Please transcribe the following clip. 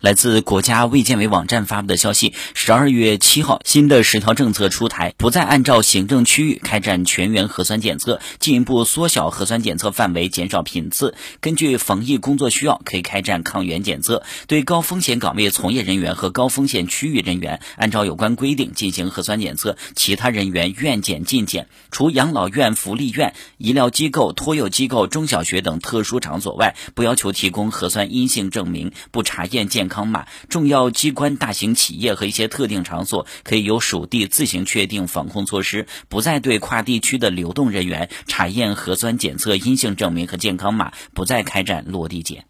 来自国家卫健委网站发布的消息，十二月七号，新的十条政策出台，不再按照行政区域开展全员核酸检测，进一步缩小核酸检测范围，减少频次。根据防疫工作需要，可以开展抗原检测。对高风险岗位从业人员和高风险区域人员，按照有关规定进行核酸检测。其他人员愿检尽检。除养老院、福利院、医疗机构、托幼机构、中小学等特殊场所外，不要求提供核酸阴性证明，不查验健。康码，重要机关、大型企业和一些特定场所可以由属地自行确定防控措施，不再对跨地区的流动人员查验核酸检测阴性证明和健康码，不再开展落地检。